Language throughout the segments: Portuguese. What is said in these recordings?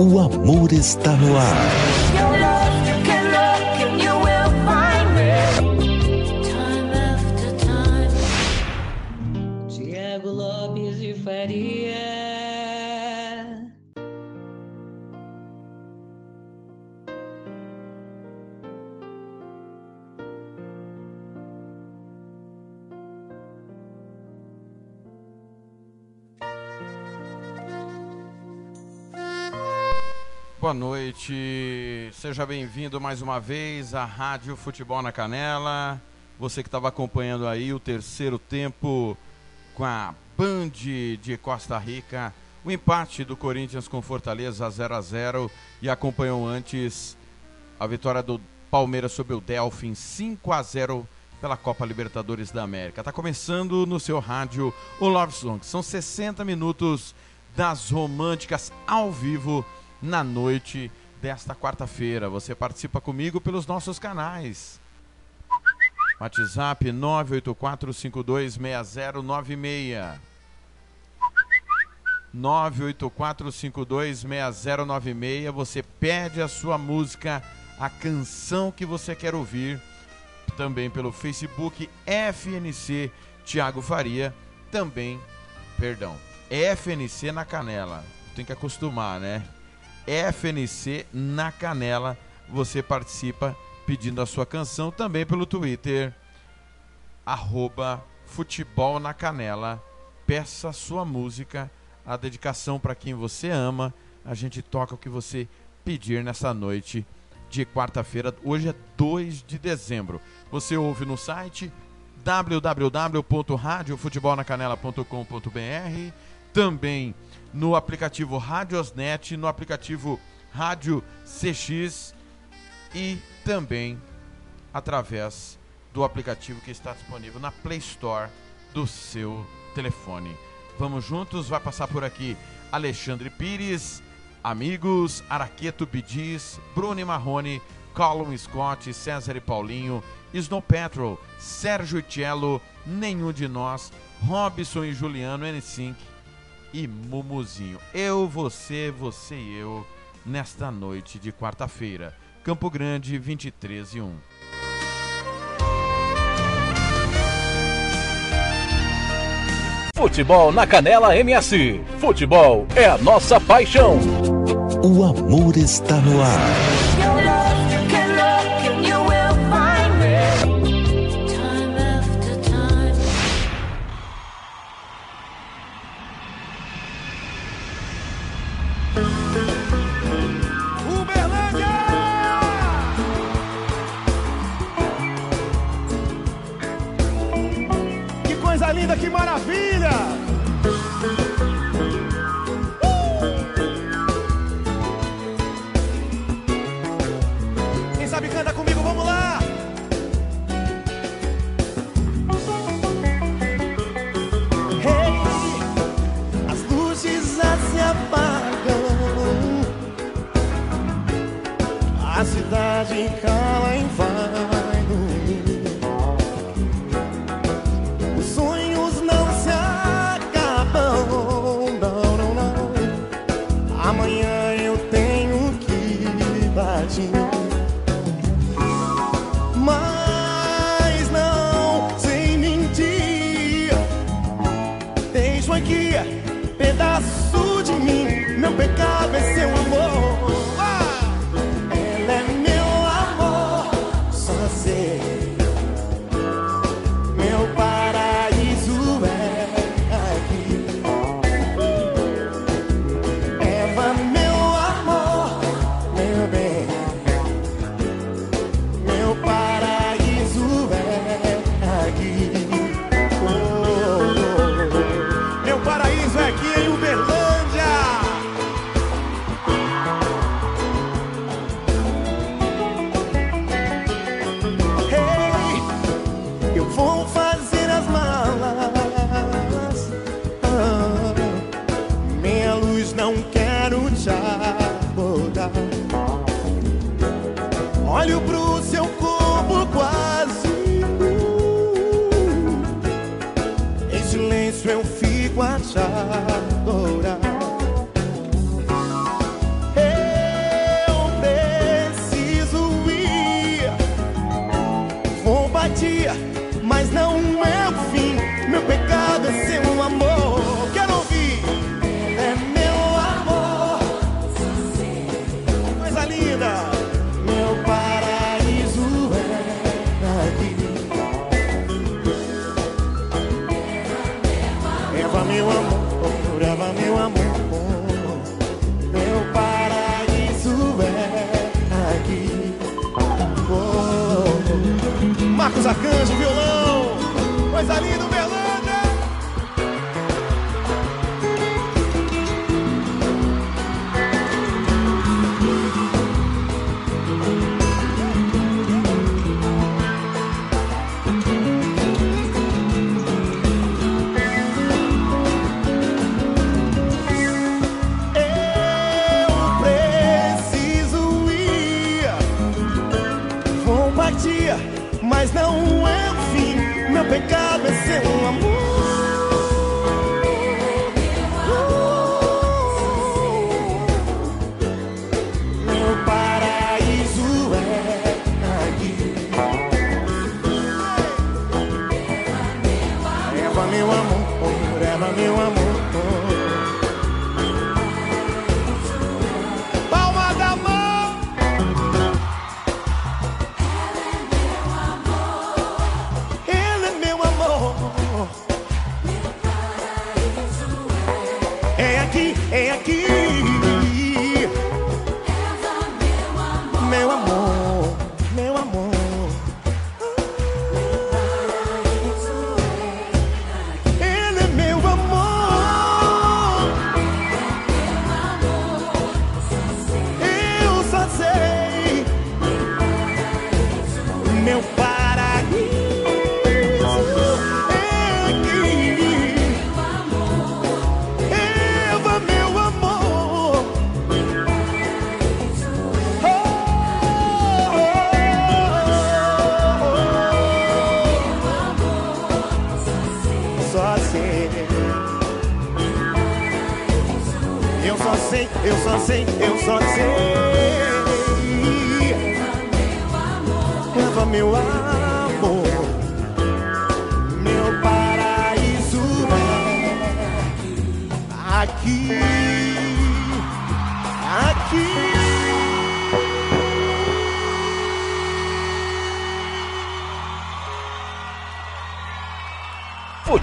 O amor está no ar. Boa noite, seja bem-vindo mais uma vez à Rádio Futebol na Canela. Você que estava acompanhando aí o terceiro tempo com a Band de Costa Rica, o empate do Corinthians com Fortaleza 0 a 0 e acompanhou antes a vitória do Palmeiras sobre o Delfim 5 a 0 pela Copa Libertadores da América. Tá começando no seu rádio o Love Song. São 60 minutos das românticas ao vivo na noite desta quarta-feira. Você participa comigo pelos nossos canais. WhatsApp 984526096. 984526096. Você pede a sua música, a canção que você quer ouvir. Também pelo Facebook FNC Tiago Faria. Também, perdão, FNC na Canela. Tem que acostumar, né? FNC na Canela. Você participa pedindo a sua canção também pelo Twitter, arroba Futebol na Canela. Peça a sua música, a dedicação para quem você ama. A gente toca o que você pedir nessa noite de quarta-feira. Hoje é 2 de dezembro. Você ouve no site www.radiofutebolnacanela.com.br também no aplicativo Radiosnet, no aplicativo Rádio CX e também através do aplicativo que está disponível na Play Store do seu telefone. Vamos juntos, vai passar por aqui Alexandre Pires, amigos, Araqueto Bidis, Bruno Marrone, Colin Scott, César e Paulinho, Snow Patrol, Sérgio Cello, Nenhum de Nós, Robson e Juliano N5 e Mumuzinho. Eu, você, você e eu, nesta noite de quarta-feira. Campo Grande, 23 e 1. Futebol na Canela MS. Futebol é a nossa paixão. O amor está no ar.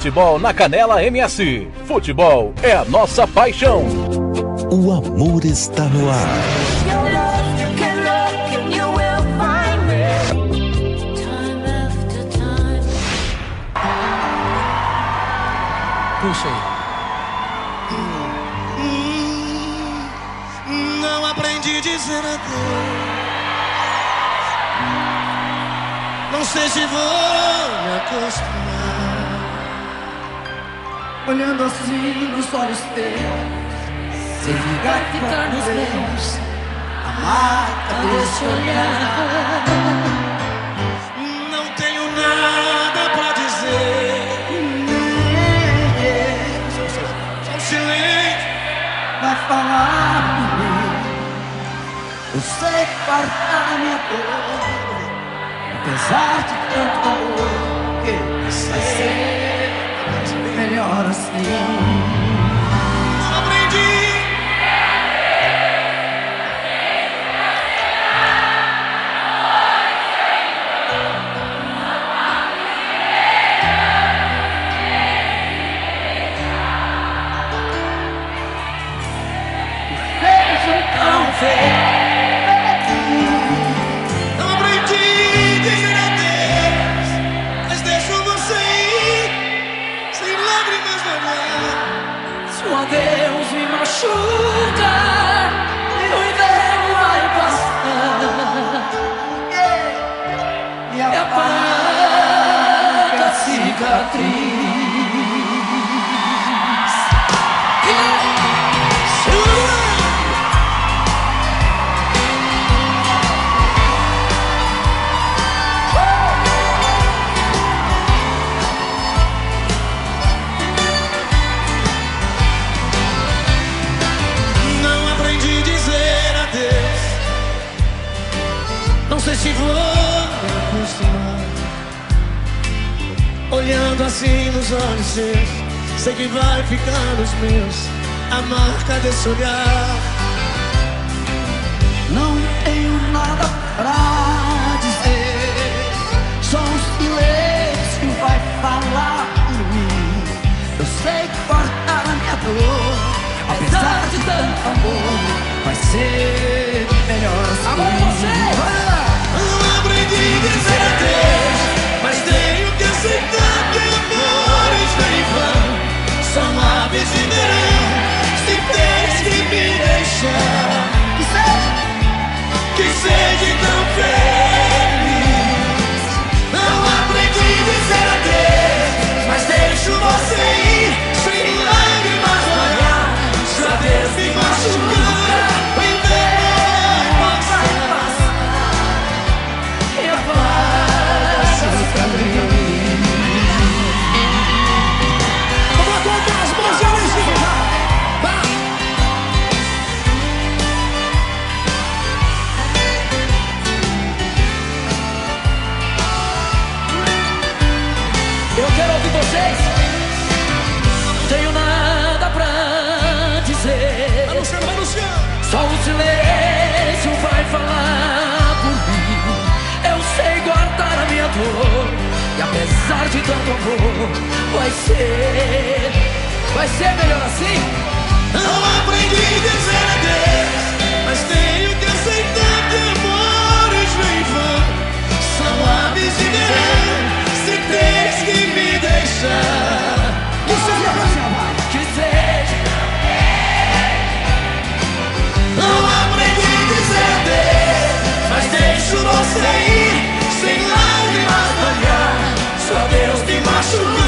Futebol na Canela MS. Futebol é a nossa paixão. O amor está no ar. Puxa aí. Não aprendi a dizer adeus. Não sei se vou me acostumar. Olhando assim nos olhos teus. Se ligar, ficar nos meus. A marca desse olhar. Não tenho nada pra dizer. Só um silêncio. Vai falar mim. Eu sei guardar minha dor. Apesar de tanto amor. Que vai ser melhor cicatriz. Olhando assim nos olhos seus, sei que vai ficar nos meus a marca desse olhar. Não tenho nada pra dizer, só um silêncio que vai falar por mim. Eu sei cortar a minha dor, apesar de tanto amor, vai ser melhor assim. Agora você! Me de tanto amor. Vai ser, vai ser melhor assim? Não aprendi a dizer adeus Mas tenho que aceitar que amores vem vão. São aves de verão Se tens que me deixar. Isso é minha vai Que seja Não aprendi a dizer adeus Mas deixo você ir. should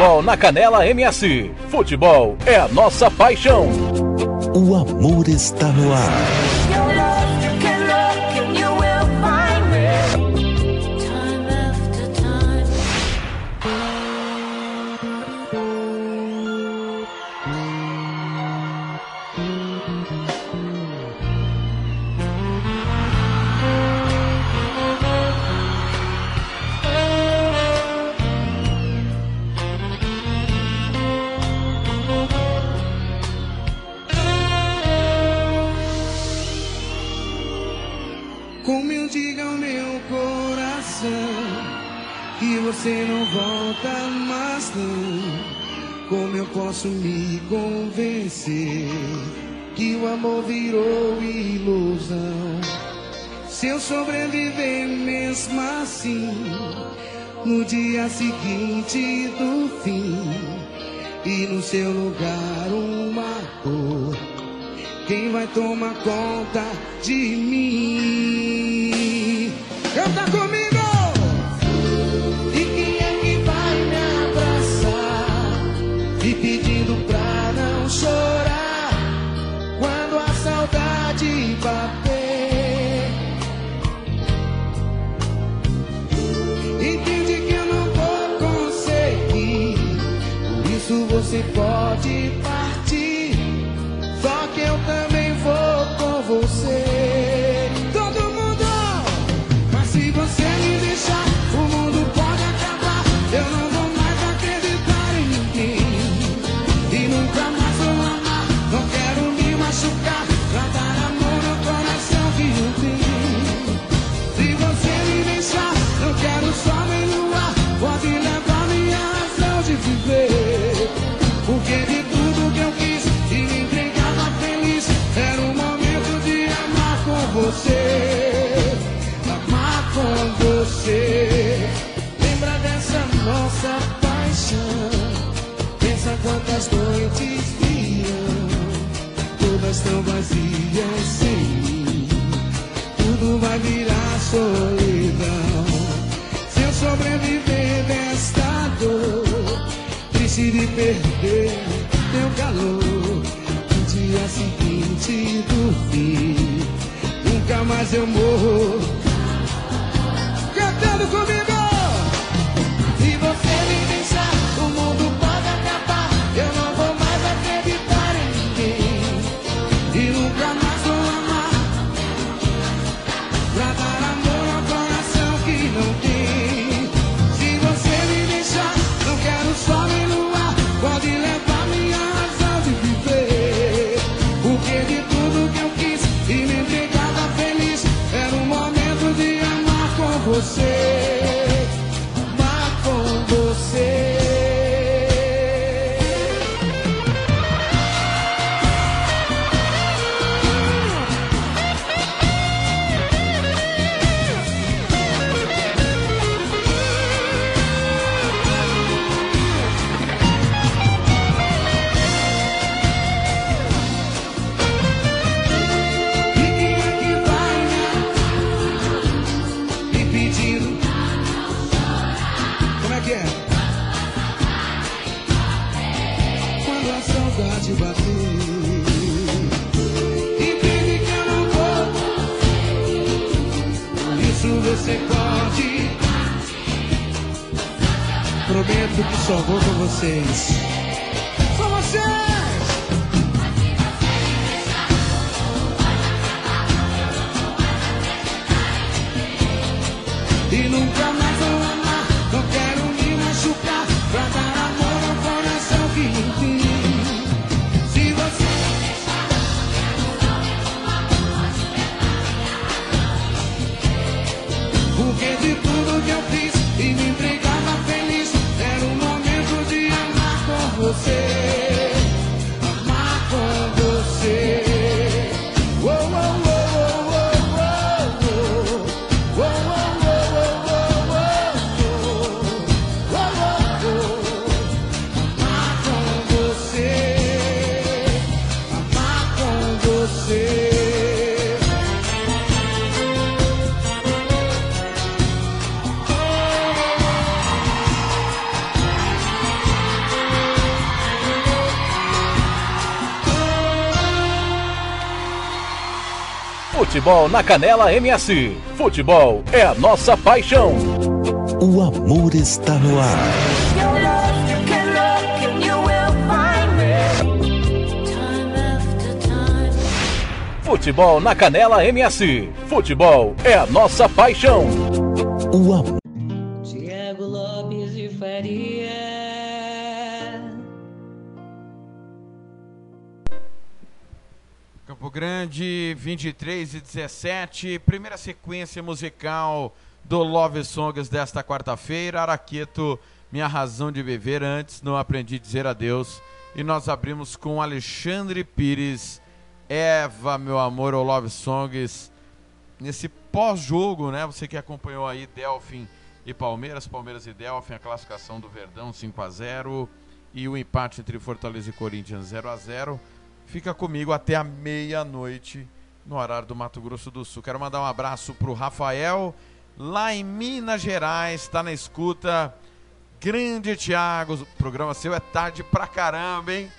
Futebol na Canela MS. Futebol é a nossa paixão. O amor está no ar. você pode partir. Só que eu também. você. Lembra dessa nossa paixão? Pensa quantas noites viam, todas tão vazias sem mim. Tudo vai virar solidão. Se eu sobreviver desta dor, triste de perder teu calor. No dia seguinte do fim, nunca mais eu morro comigo. Futebol na Canela MS. Futebol é a nossa paixão. O amor está no ar. Futebol na Canela MS. Futebol é a nossa paixão. O amor 23 e 17. Primeira sequência musical do Love Songs desta quarta-feira. Araqueto, Minha Razão de Viver. Antes, não aprendi a dizer adeus. E nós abrimos com Alexandre Pires, Eva, meu amor, o Love Songs. Nesse pós-jogo, né? Você que acompanhou aí Delfim e Palmeiras, Palmeiras e Delfim, a classificação do Verdão 5 a 0 e o empate entre Fortaleza e Corinthians 0 a 0 fica comigo até a meia-noite no horário do Mato Grosso do Sul. Quero mandar um abraço pro Rafael, lá em Minas Gerais, está na escuta. Grande Thiago, o programa seu é tarde pra caramba, hein?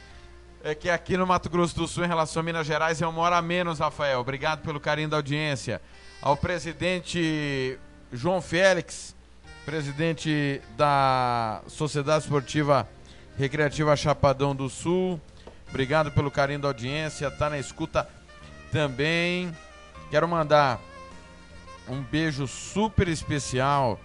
É que aqui no Mato Grosso do Sul, em relação a Minas Gerais, é uma hora a menos, Rafael. Obrigado pelo carinho da audiência. Ao presidente João Félix, presidente da Sociedade Esportiva Recreativa Chapadão do Sul. Obrigado pelo carinho da audiência. Tá na escuta também. Quero mandar um beijo super especial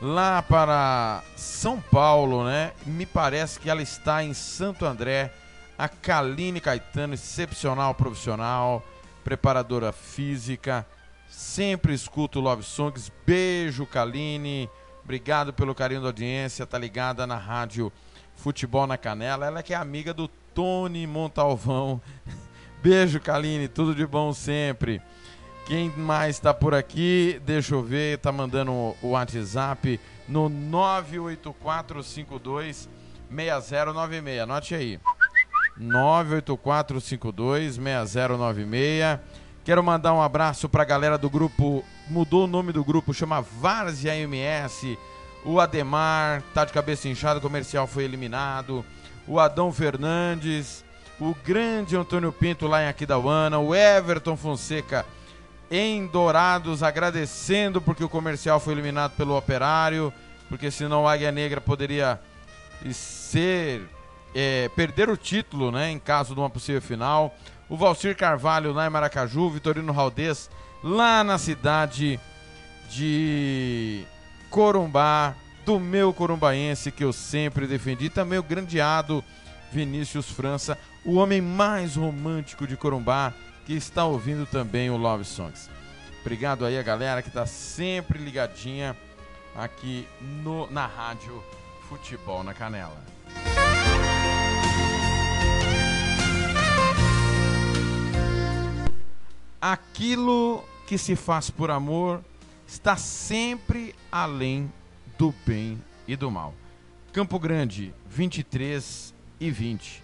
lá para São Paulo, né? Me parece que ela está em Santo André. A Kaline Caetano, excepcional profissional, preparadora física. Sempre escuto Love Songs. Beijo, Kaline. Obrigado pelo carinho da audiência. Tá ligada na rádio Futebol na Canela. Ela que é amiga do Tony Montalvão. Beijo, Kaline. Tudo de bom sempre. Quem mais está por aqui? Deixa eu ver. Tá mandando o WhatsApp no 98452 6096. Anote aí. 984526096. Quero mandar um abraço pra galera do grupo. Mudou o nome do grupo, chama Várzea MS. O Ademar, tá de cabeça inchada, comercial foi eliminado. O Adão Fernandes. O grande Antônio Pinto lá em Aquidauana. O Everton Fonseca em Dourados, agradecendo porque o comercial foi eliminado pelo Operário. Porque senão o Águia Negra poderia ser é, perder o título, né, em caso de uma possível final. O Valcir Carvalho lá em Maracaju, o Vitorino Raldez lá na cidade de Corumbá, do meu corumbaense que eu sempre defendi, também o grandeado Vinícius França, o homem mais romântico de Corumbá, que está ouvindo também o Love Songs. Obrigado aí a galera que está sempre ligadinha aqui no, na rádio Futebol na Canela. Aquilo que se faz por amor está sempre além do bem e do mal. Campo Grande, 23 e 20.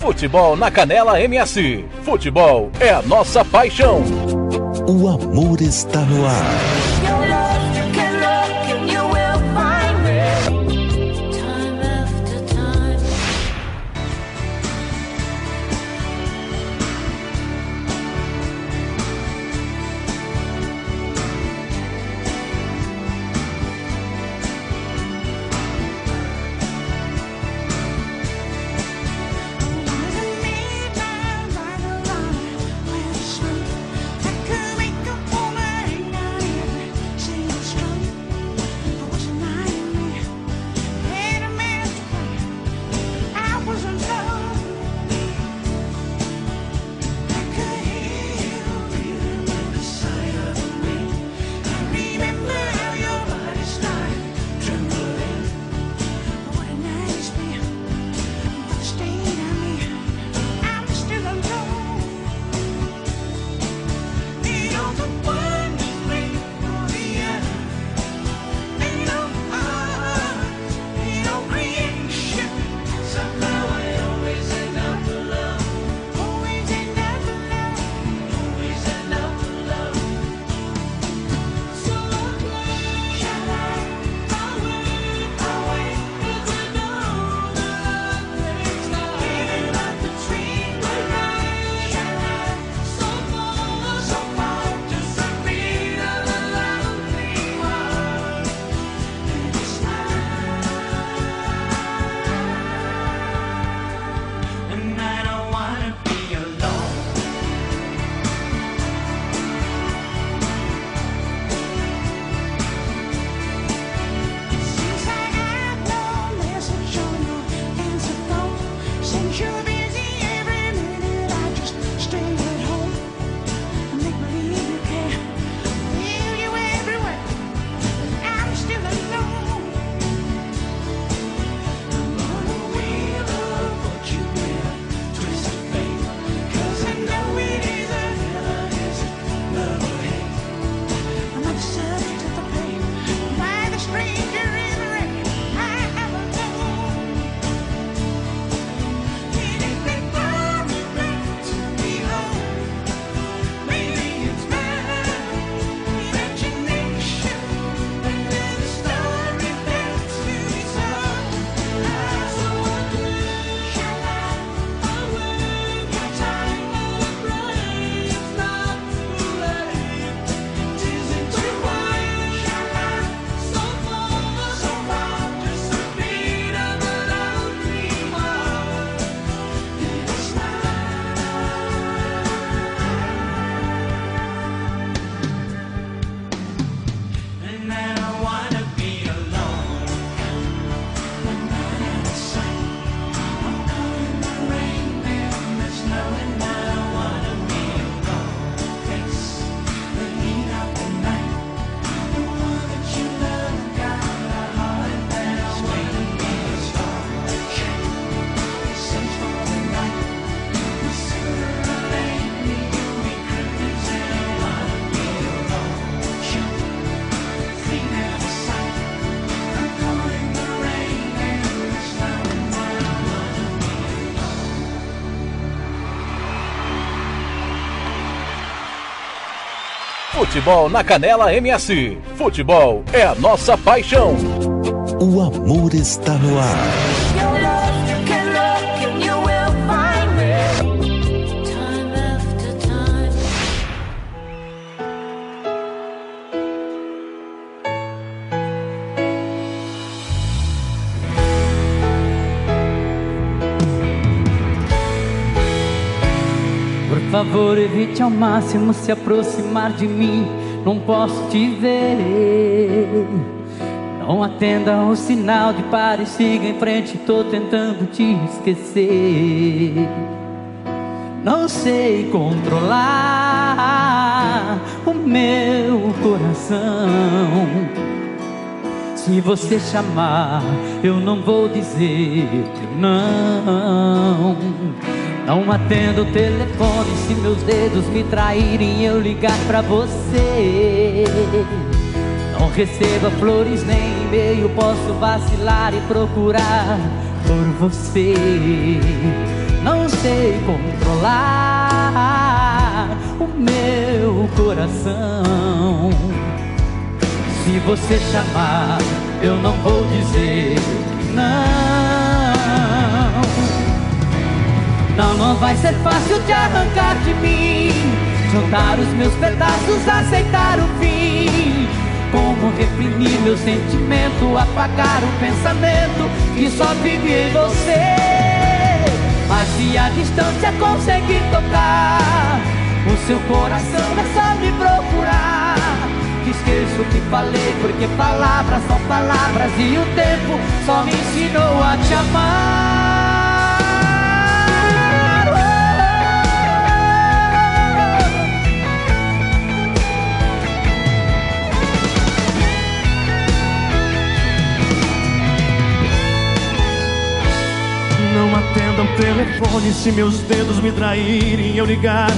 Futebol na Canela MS. Futebol é a nossa paixão. O amor está no ar. Futebol na Canela MS. Futebol é a nossa paixão. O amor está no ar. Senhor, evite ao máximo se aproximar de mim. Não posso te ver. Não atenda o sinal de pare, siga em frente. Tô tentando te esquecer. Não sei controlar o meu coração. Se você chamar, eu não vou dizer que não. Não atendo o telefone se meus dedos me traírem eu ligar pra você. Não receba flores nem e-mail, posso vacilar e procurar por você. Não sei controlar o meu coração. Se você chamar, eu não vou dizer ser fácil de arrancar de mim. Juntar os meus pedaços, aceitar o fim. Como reprimir meu sentimento, apagar o pensamento que só vive em você. Mas se a distância conseguir tocar, o seu coração é só me procurar. Que esqueço o que falei, porque palavras são palavras e o tempo só me ensinou a te amar. Telefone se meus dedos me traírem eu ligar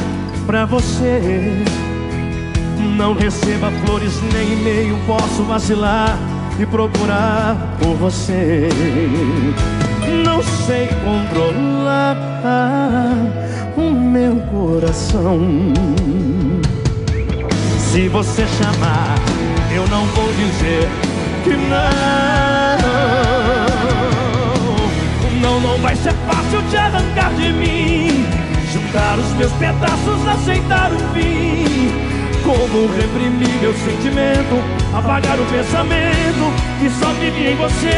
pra você. Não receba flores nem e-mail, posso vacilar e procurar por você. Não sei controlar o meu coração. Se você chamar, eu não vou dizer que não. Não, não vai ser fácil te arrancar de mim. Juntar os meus pedaços, aceitar o fim. Como reprimir meu sentimento, apagar o pensamento que só vive em você.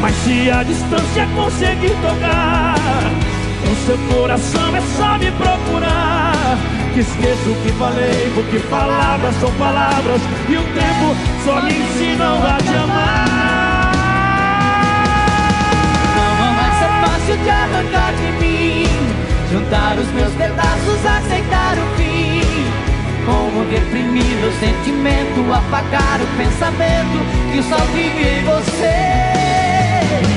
Mas se a distância conseguir tocar, o seu coração é só me procurar. Que esqueço o que falei, porque palavras são palavras e o tempo só me ensinam a te amar. Ser fácil de arrancar de mim. Juntar os meus pedaços, aceitar o fim. Como reprimir meu sentimento, apagar o pensamento que só vive em você.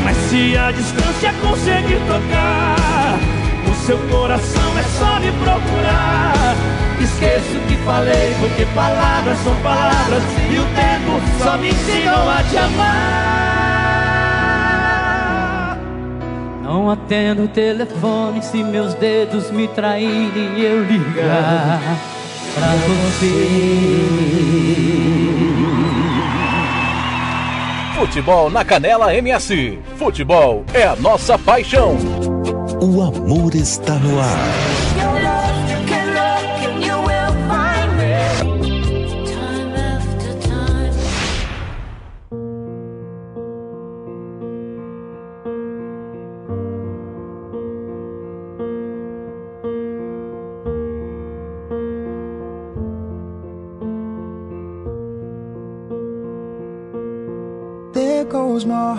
Mas se a distância conseguir tocar, o seu coração é só me procurar. Esqueço o que falei, porque palavras são palavras e o tempo só me ensinou a te amar. Não atendo o telefone se meus dedos me traírem e eu ligar pra você. Futebol na Canela MS. Futebol é a nossa paixão. O amor está no ar.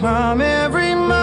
Climb every mountain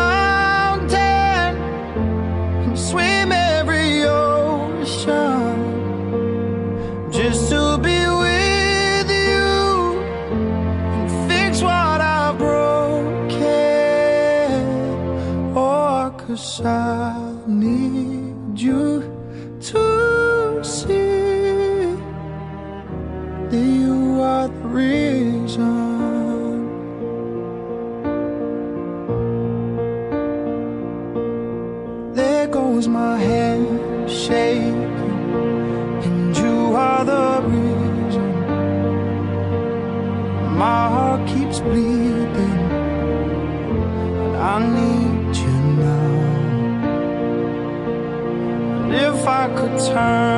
Turn.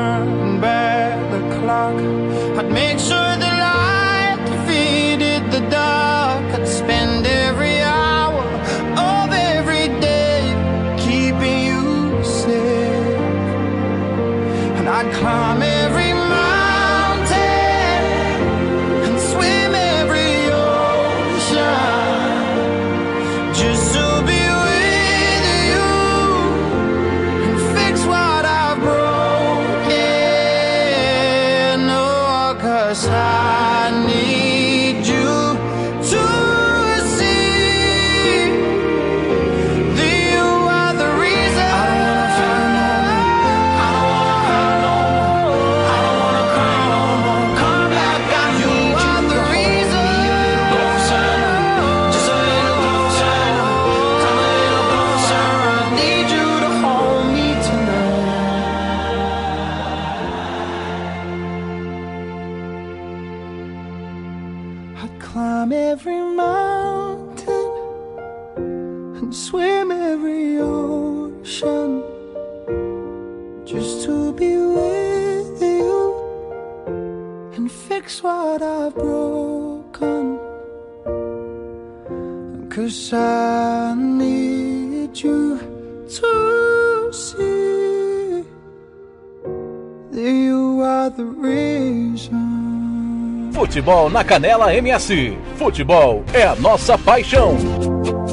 Futebol na Canela MS. Futebol é a nossa paixão.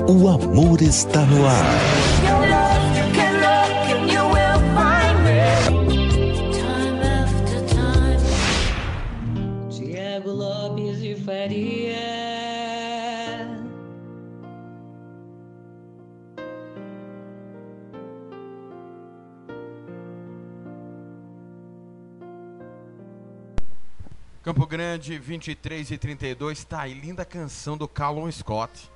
O amor está no ar. Tiago Lopes de Faria. Campo Grande, 23 e 32. Tá aí, linda canção do Callum Scott.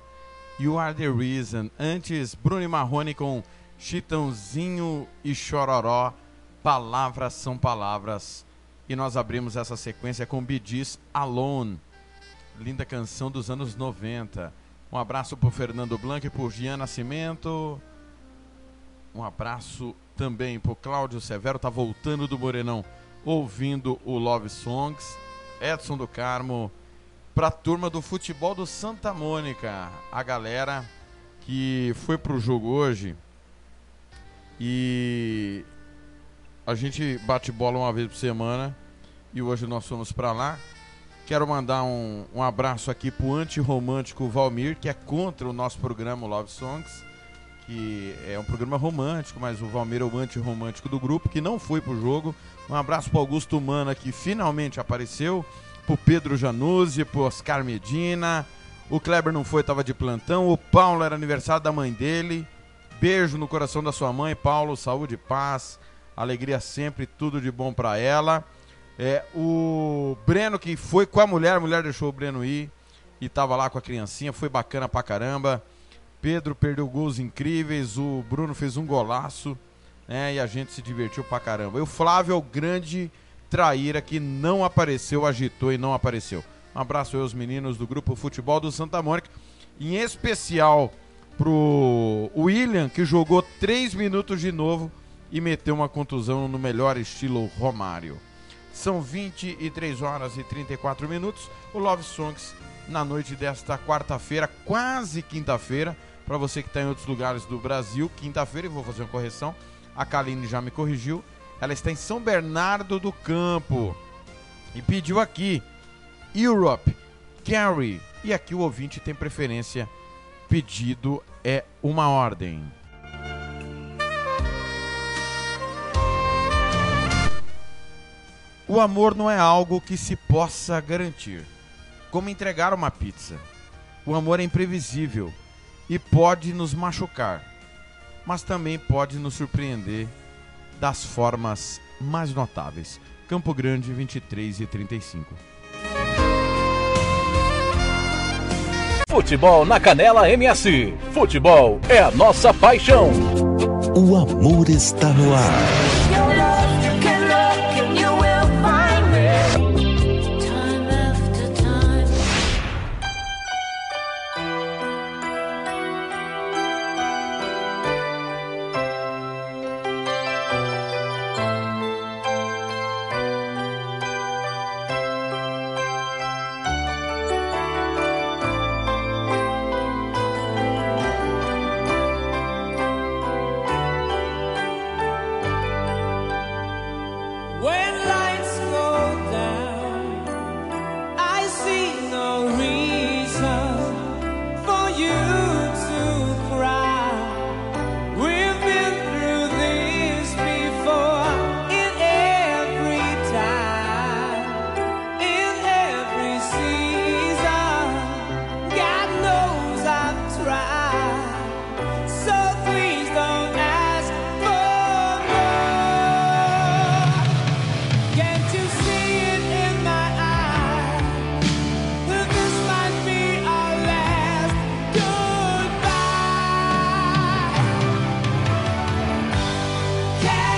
You Are the Reason. Antes, Bruno Marrone com Chitãozinho e Chororó. Palavras são palavras. E nós abrimos essa sequência com Bidis Alone. Linda canção dos anos 90. Um abraço pro Fernando Blanc e pro Gian Nascimento. Um abraço também pro Cláudio Severo, tá voltando do Morenão, ouvindo o Love Songs. Edson do Carmo, pra turma do futebol do Santa Mônica, a galera que foi pro jogo hoje e a gente bate bola uma vez por semana e hoje nós fomos pra lá. Quero mandar um, um abraço aqui pro antirromântico Valmir, que é contra o nosso programa Love Songs, que é um programa romântico, mas o Valmir é o antirromântico do grupo, que não foi pro jogo. Um abraço pro Augusto Mana, que finalmente apareceu, pro Pedro Januzzi, pro Oscar Medina. O Kleber não foi, tava de plantão. O Paulo era aniversário da mãe dele. Beijo no coração da sua mãe, Paulo. Saúde paz. Alegria sempre, tudo de bom pra ela. É, o Breno que foi com a mulher, a mulher deixou o Breno ir e tava lá com a criancinha, foi bacana pra caramba. Pedro perdeu gols incríveis, o Bruno fez um golaço, né? E a gente se divertiu pra caramba. E o Flávio é o grande traíra que não apareceu, agitou e não apareceu. Um abraço aos meninos do grupo Futebol do Santa Mônica, em especial pro William, que jogou 3 minutos de novo e meteu uma contusão no melhor estilo Romário. São 23 horas e 34 minutos. O Love Songs na noite desta quarta-feira, quase quinta-feira, para você que está em outros lugares do Brasil, quinta-feira, e vou fazer uma correção. A Kaline já me corrigiu. Ela está em São Bernardo do Campo e pediu aqui Europe, Carry. E aqui o ouvinte tem preferência. Pedido é uma ordem. O amor não é algo que se possa garantir, como entregar uma pizza. O amor é imprevisível e pode nos machucar, mas também pode nos surpreender das formas mais notáveis. Campo Grande, 23 e 35. Futebol na Canela MS. Futebol é a nossa paixão. O amor está no ar. care.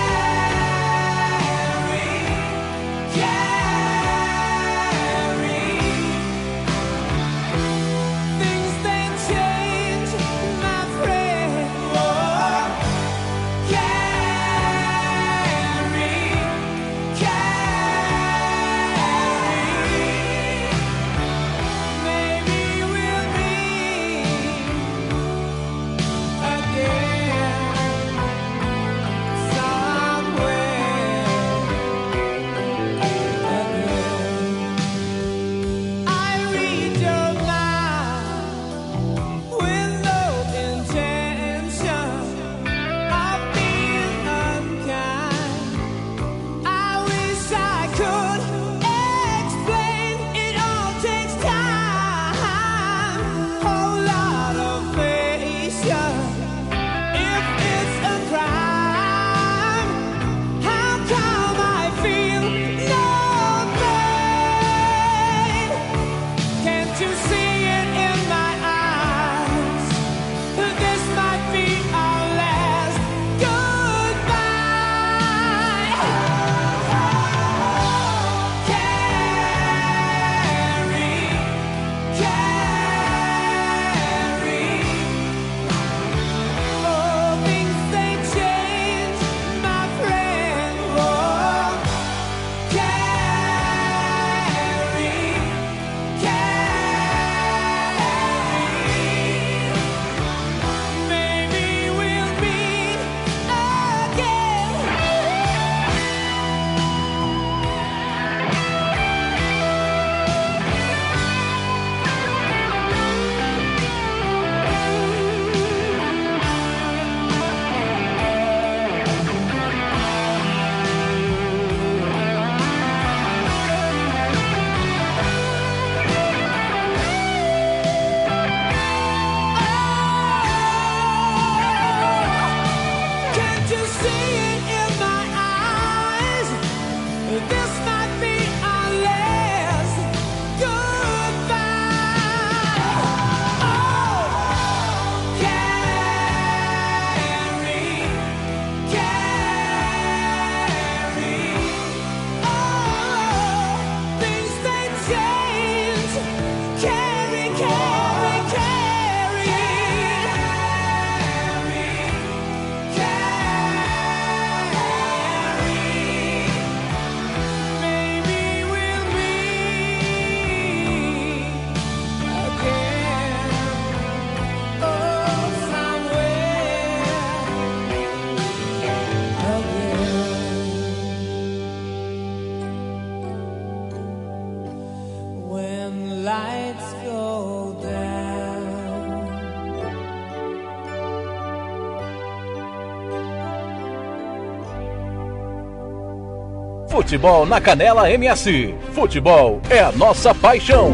Futebol na Canela MS. Futebol é a nossa paixão.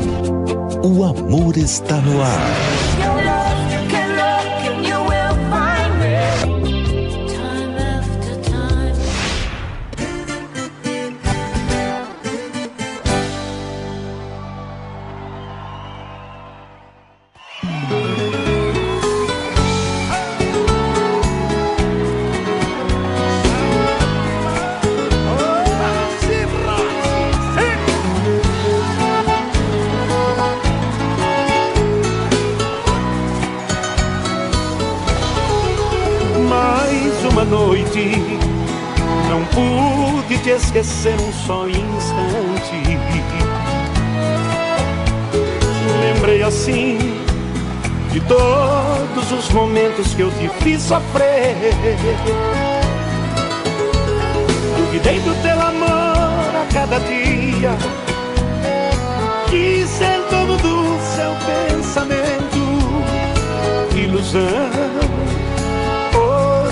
O amor está no ar. De todos os momentos que eu te fiz sofrer. Duvidei do teu amor a cada dia. Quis ser dono do seu pensamento. Ilusão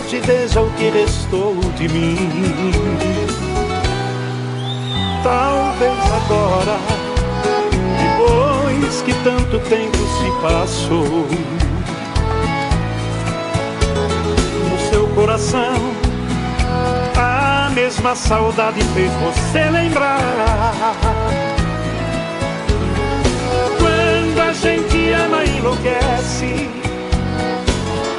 hoje veja o que restou de mim. Talvez agora, que tanto tempo se passou, no seu coração a mesma saudade fez você lembrar. Quando a gente ama e enlouquece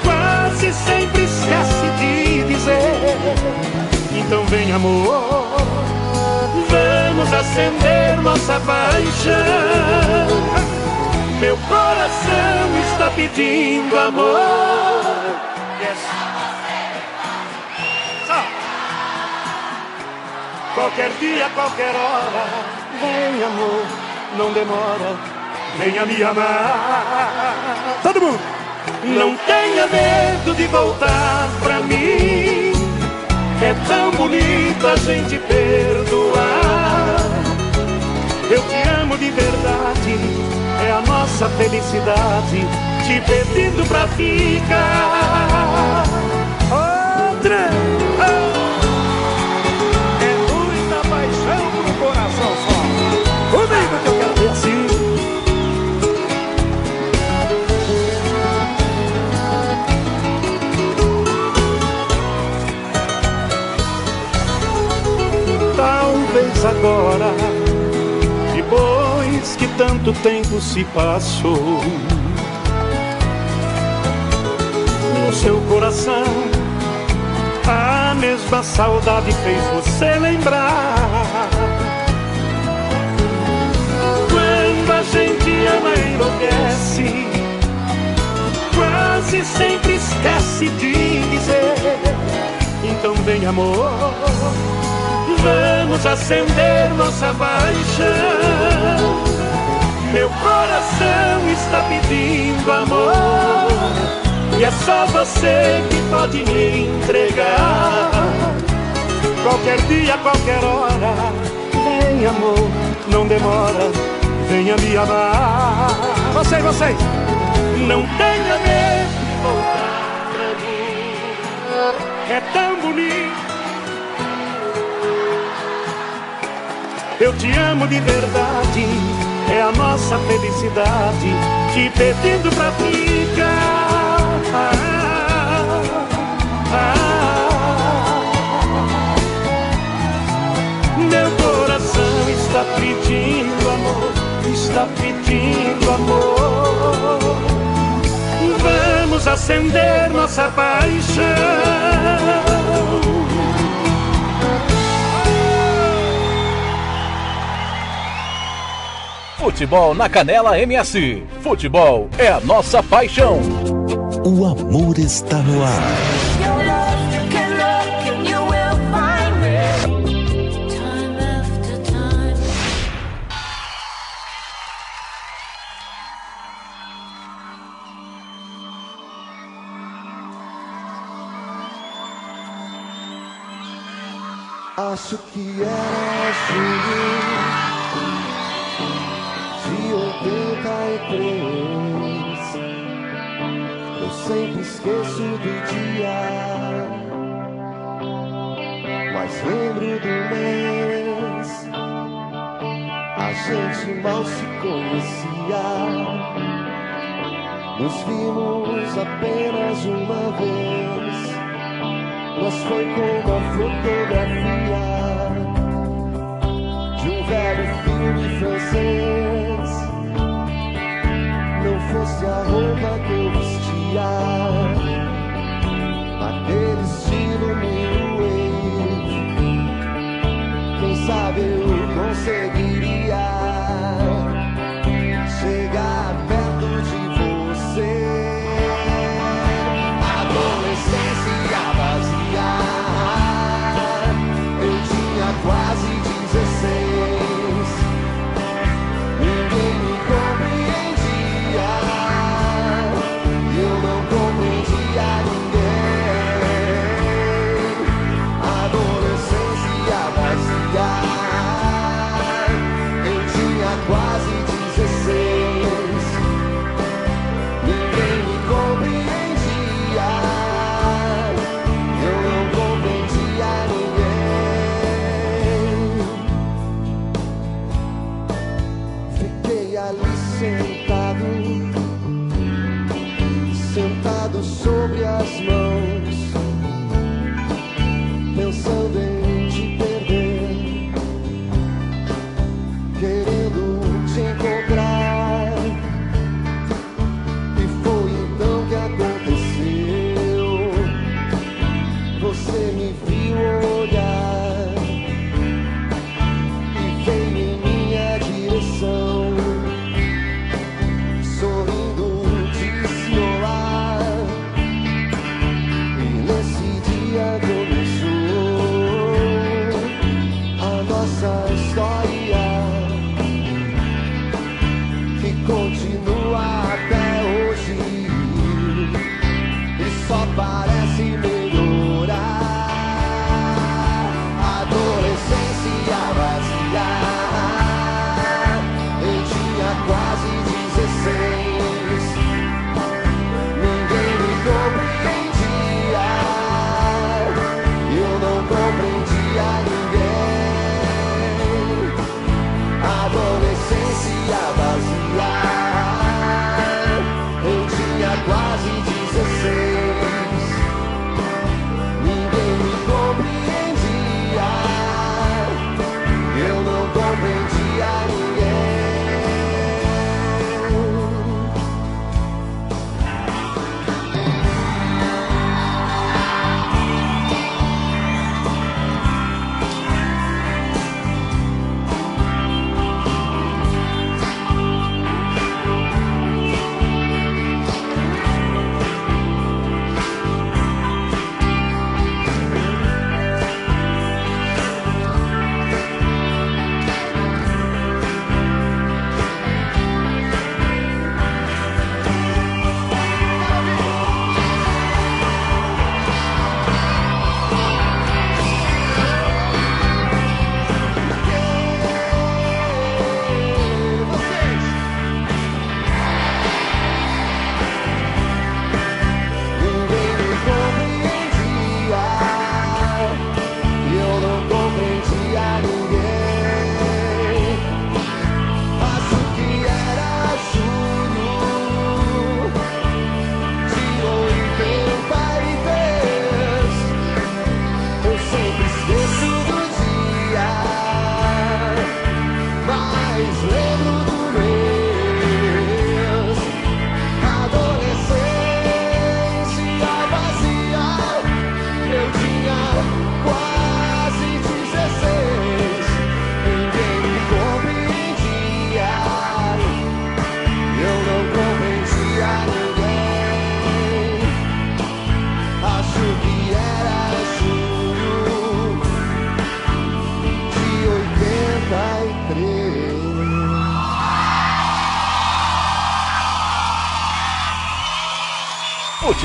quase sempre esquece de dizer. Então vem amor, vamos acender nossa paixão. Meu coração está pedindo amor. Só. Qualquer dia, qualquer hora, vem amor, não demora, venha me amar. Todo mundo! Não tenha medo de voltar pra mim. É tão bonito a gente perdoar. Eu te amo de verdade, nossa felicidade. Te pedindo pra ficar. Outra. É muita paixão no coração só. Comigo que eu quero ver assim. Talvez agora, tanto tempo se passou, no seu coração a mesma saudade fez você lembrar. Quando a gente ama e enlouquece, quase sempre esquece de dizer. Então vem amor Vamos acender nossa paixão. Meu coração está pedindo amor. E é só você que pode me entregar. Qualquer dia, qualquer hora. Vem amor, não demora. Venha me amar. Vocês, vocês. Não tenha medo de voltar pra mim. É tão bonito. Eu te amo de verdade, é a nossa felicidade, te pedindo pra ficar. Meu coração está pedindo amor, está pedindo amor. Vamos acender nossa paixão. Futebol na Canela MS. Futebol é a nossa paixão. O amor está no ar. Acho que era junho esqueço do dia, mas lembro do mês. A gente mal se conhecia. Nos vimos apenas uma vez. Mas foi como a fotografia de um velho filme francês. Não fosse a roupa que eu vestia, sabe eu conseguiria continua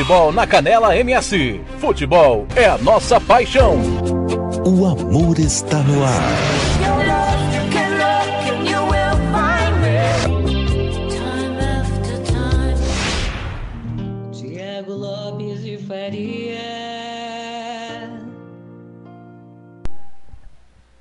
Futebol na Canela MS. Futebol é a nossa paixão. O amor está no ar. Tiago Lopes de Faria.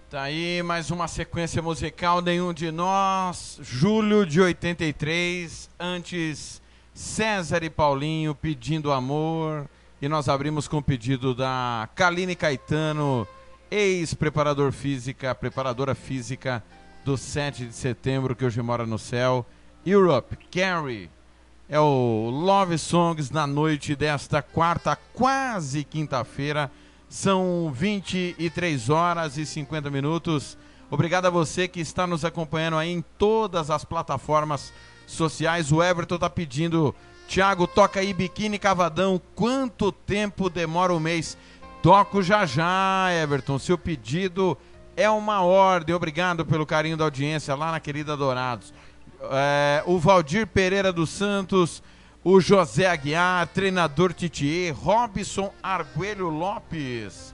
Tá aí mais uma sequência musical, nenhum de nós. Julho de 83, antes César e Paulinho pedindo amor. E nós abrimos com o pedido da Kaline Caetano, ex-preparador física, preparadora física do 7 de setembro, que hoje mora no céu. Europe, Carrie. É o Love Songs na noite desta quarta, quase quinta-feira. São 23 horas e 50 minutos. Obrigado a você que está nos acompanhando aí em todas as plataformas sociais. O Everton tá pedindo, Thiago, toca aí Biquíni Cavadão. Quanto tempo demora um mês? Toco já já, Everton. Seu pedido é uma ordem. Obrigado pelo carinho da audiência lá na querida Dourados. É, o Valdir Pereira dos Santos, o José Aguiar, treinador Titier, Robson Arguelho Lopes,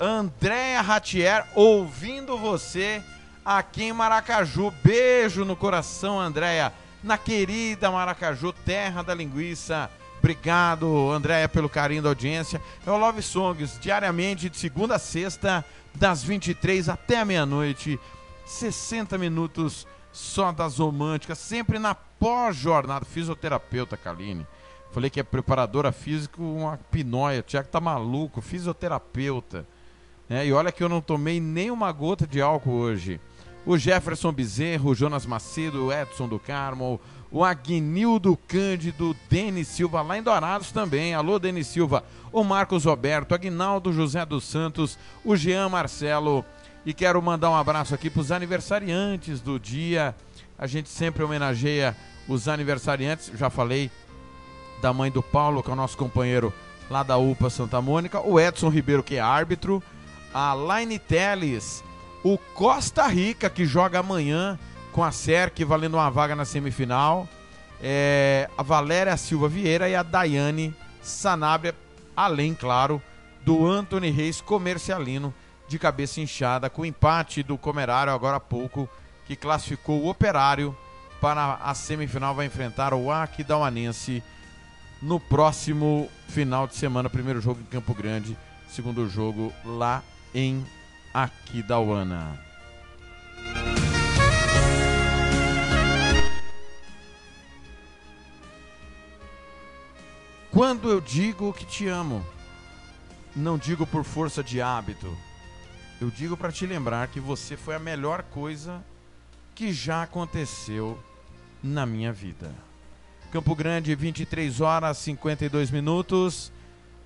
Andréa Ratier, ouvindo você aqui em Maracaju. Beijo no coração, Andréa, na querida Maracaju, terra da linguiça. Obrigado, Andréia, pelo carinho da audiência. É o Love Songs, diariamente, de segunda a sexta, das 23 até meia-noite. 60 minutos só das românticas, sempre na pós-jornada. Fisioterapeuta, Kaline. Falei que é preparadora física, uma pinóia. O Tiago tá maluco, fisioterapeuta. É, e olha que eu não tomei nem uma gota de álcool hoje. O Jefferson Bezerro, o Jonas Macedo, o Edson do Carmo, o Agnildo Cândido, Denis Silva, lá em Dourados também. Alô, Denis Silva. O Marcos Roberto, Agnaldo José dos Santos, o Jean Marcelo. E quero mandar um abraço aqui para os aniversariantes do dia. A gente sempre homenageia os aniversariantes. Já falei da mãe do Paulo, que é o nosso companheiro lá da UPA Santa Mônica. O Edson Ribeiro, que é árbitro. A Laine Teles. O Costa Rica, que joga amanhã com a SERC, valendo uma vaga na semifinal. É, a Valéria Silva Vieira e a Daiane Sanabria. Além, claro, do Anthony Reis Comercialino de cabeça inchada, com empate do Comerário agora há pouco, que classificou o Operário para a semifinal, vai enfrentar o Aquidauanense no próximo final de semana. Primeiro jogo em Campo Grande, segundo jogo lá em Aquidauana. Quando eu digo que te amo, não digo por força de hábito, eu digo para te lembrar que você foi a melhor coisa que já aconteceu na minha vida. Campo Grande, 23 horas 52 minutos.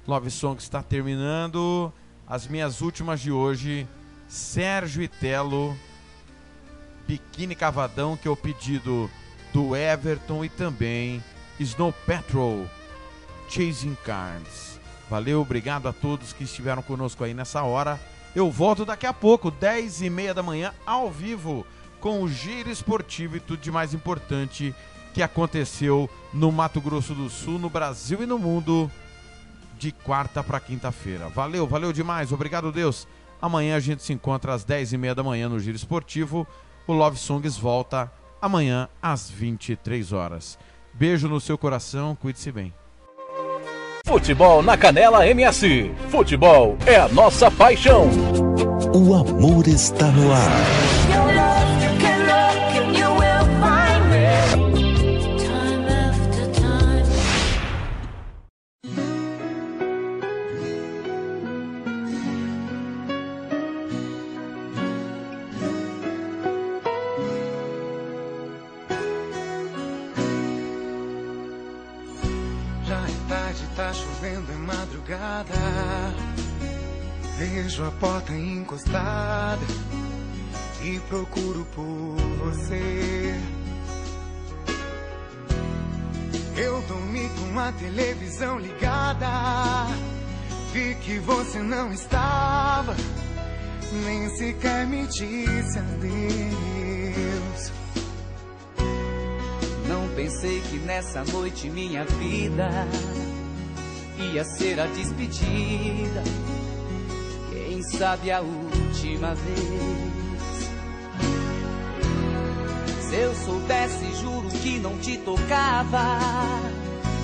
Love Song está terminando. As minhas últimas de hoje, Sérgio Itelo, Biquíni Cavadão, que é o pedido do Everton e também Snow Patrol, Chasing Cards. Valeu, obrigado a todos que estiveram conosco aí nessa hora. Eu volto daqui a pouco, 10 e meia da manhã, ao vivo, com o Giro Esportivo e tudo de mais importante que aconteceu no Mato Grosso do Sul, no Brasil e no mundo, de quarta para quinta-feira. Valeu, valeu demais, obrigado Deus. Amanhã a gente se encontra às 10 e meia da manhã no Giro Esportivo. O Love Songs volta amanhã às 23 horas. Beijo no seu coração, cuide-se bem. Futebol na Canela MS. Futebol é a nossa paixão. O amor está no ar. Procuro por você. Eu dormi com a televisão ligada. Vi que você não estava, nem sequer me disse adeus. Não pensei que nessa noite minha vida ia ser a despedida. Quem sabe a última vez. Se eu soubesse, juro que não te tocava,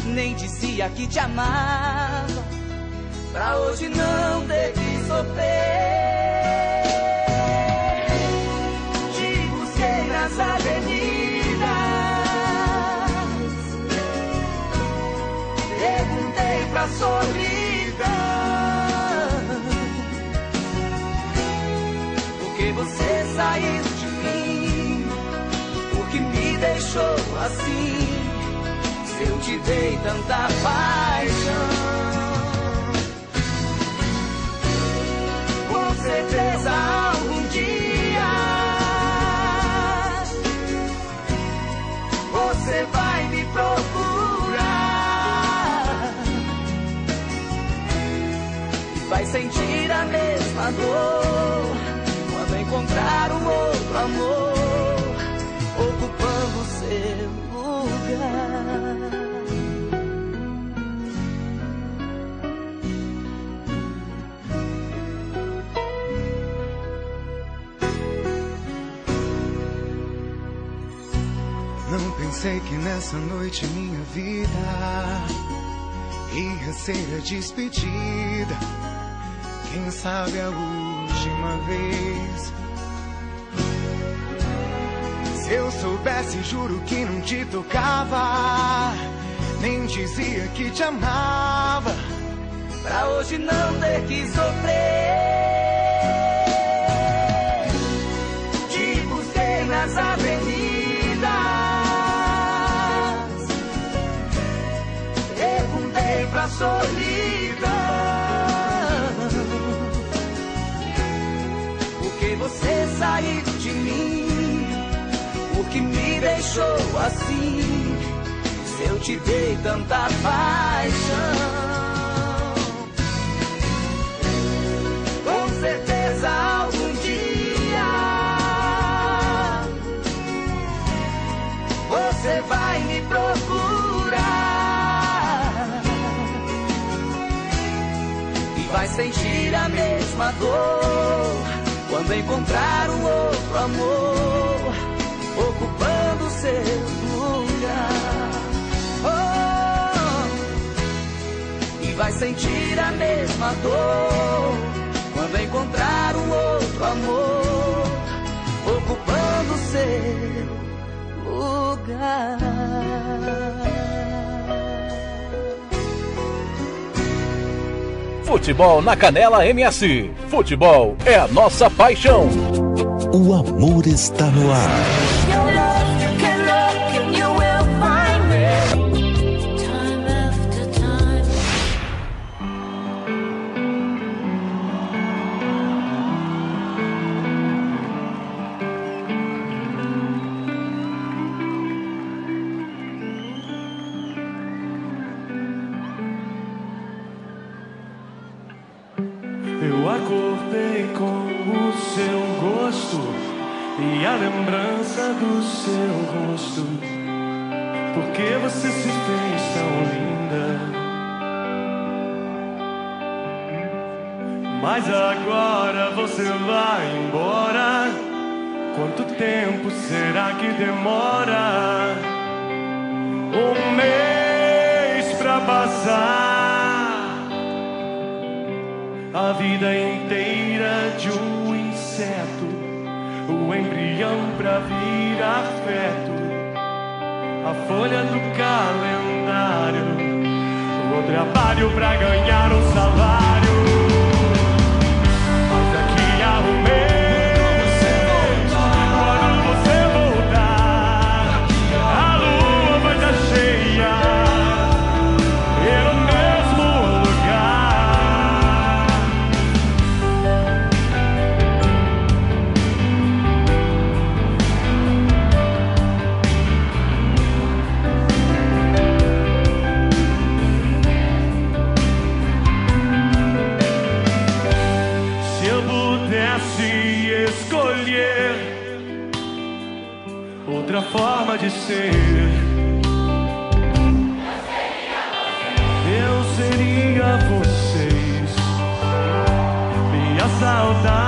nem dizia que te amava. Pra hoje não ter que sofrer. Te busquei nas avenidas, perguntei pra solidão, porque você saiu. Assim. Se eu te dei tanta Pensei que nessa noite minha vida ia ser a despedida. Quem sabe a última vez. Se eu soubesse, juro que não te tocava. Nem dizia que te amava. Pra hoje não ter que sofrer. Pra solidão. Porque você saiu de mim. O que me deixou assim. Se eu te dei tanta paixão. Sentir a mesma dor quando encontrar um outro amor ocupando seu lugar. Oh, e vai sentir a mesma dor Futebol na Canela MS. Futebol é a nossa paixão. O amor está no ar. Outra forma de ser, eu seria vocês. Minha saudade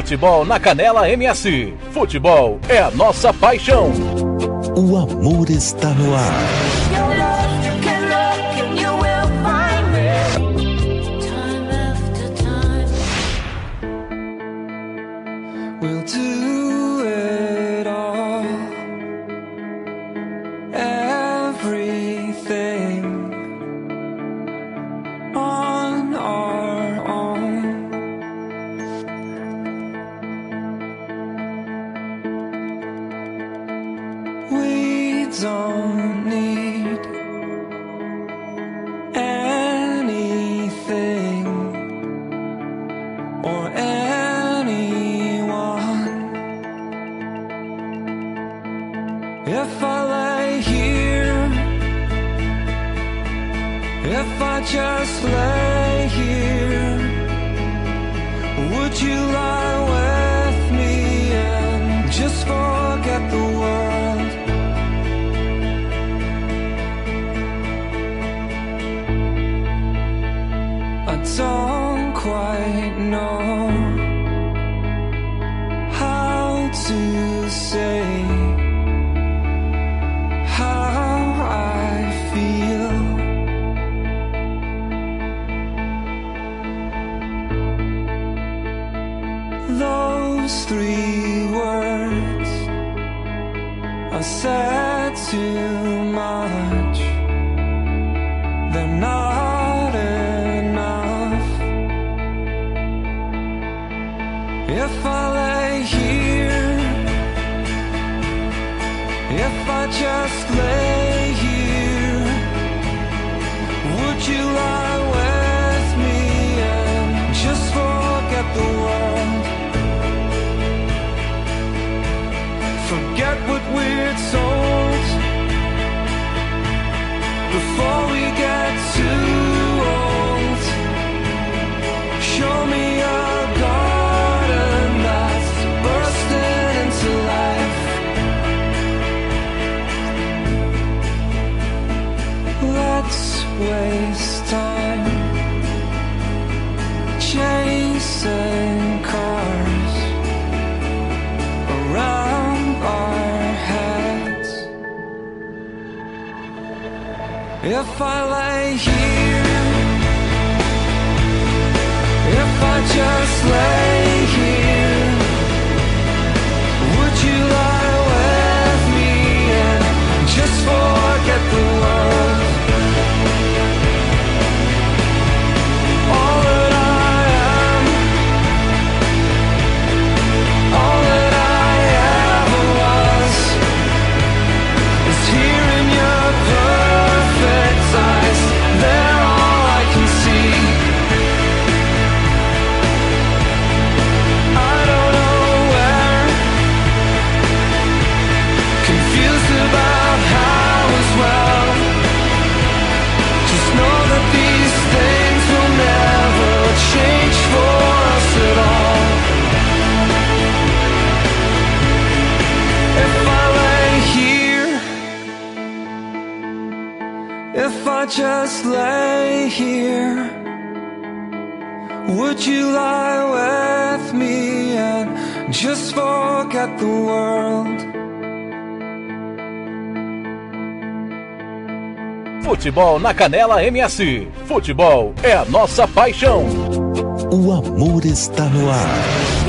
Futebol na Canela MS. Futebol é a nossa paixão. O amor está no ar. if I lay futebol na Canela MS. Futebol é a nossa paixão. O amor está no ar.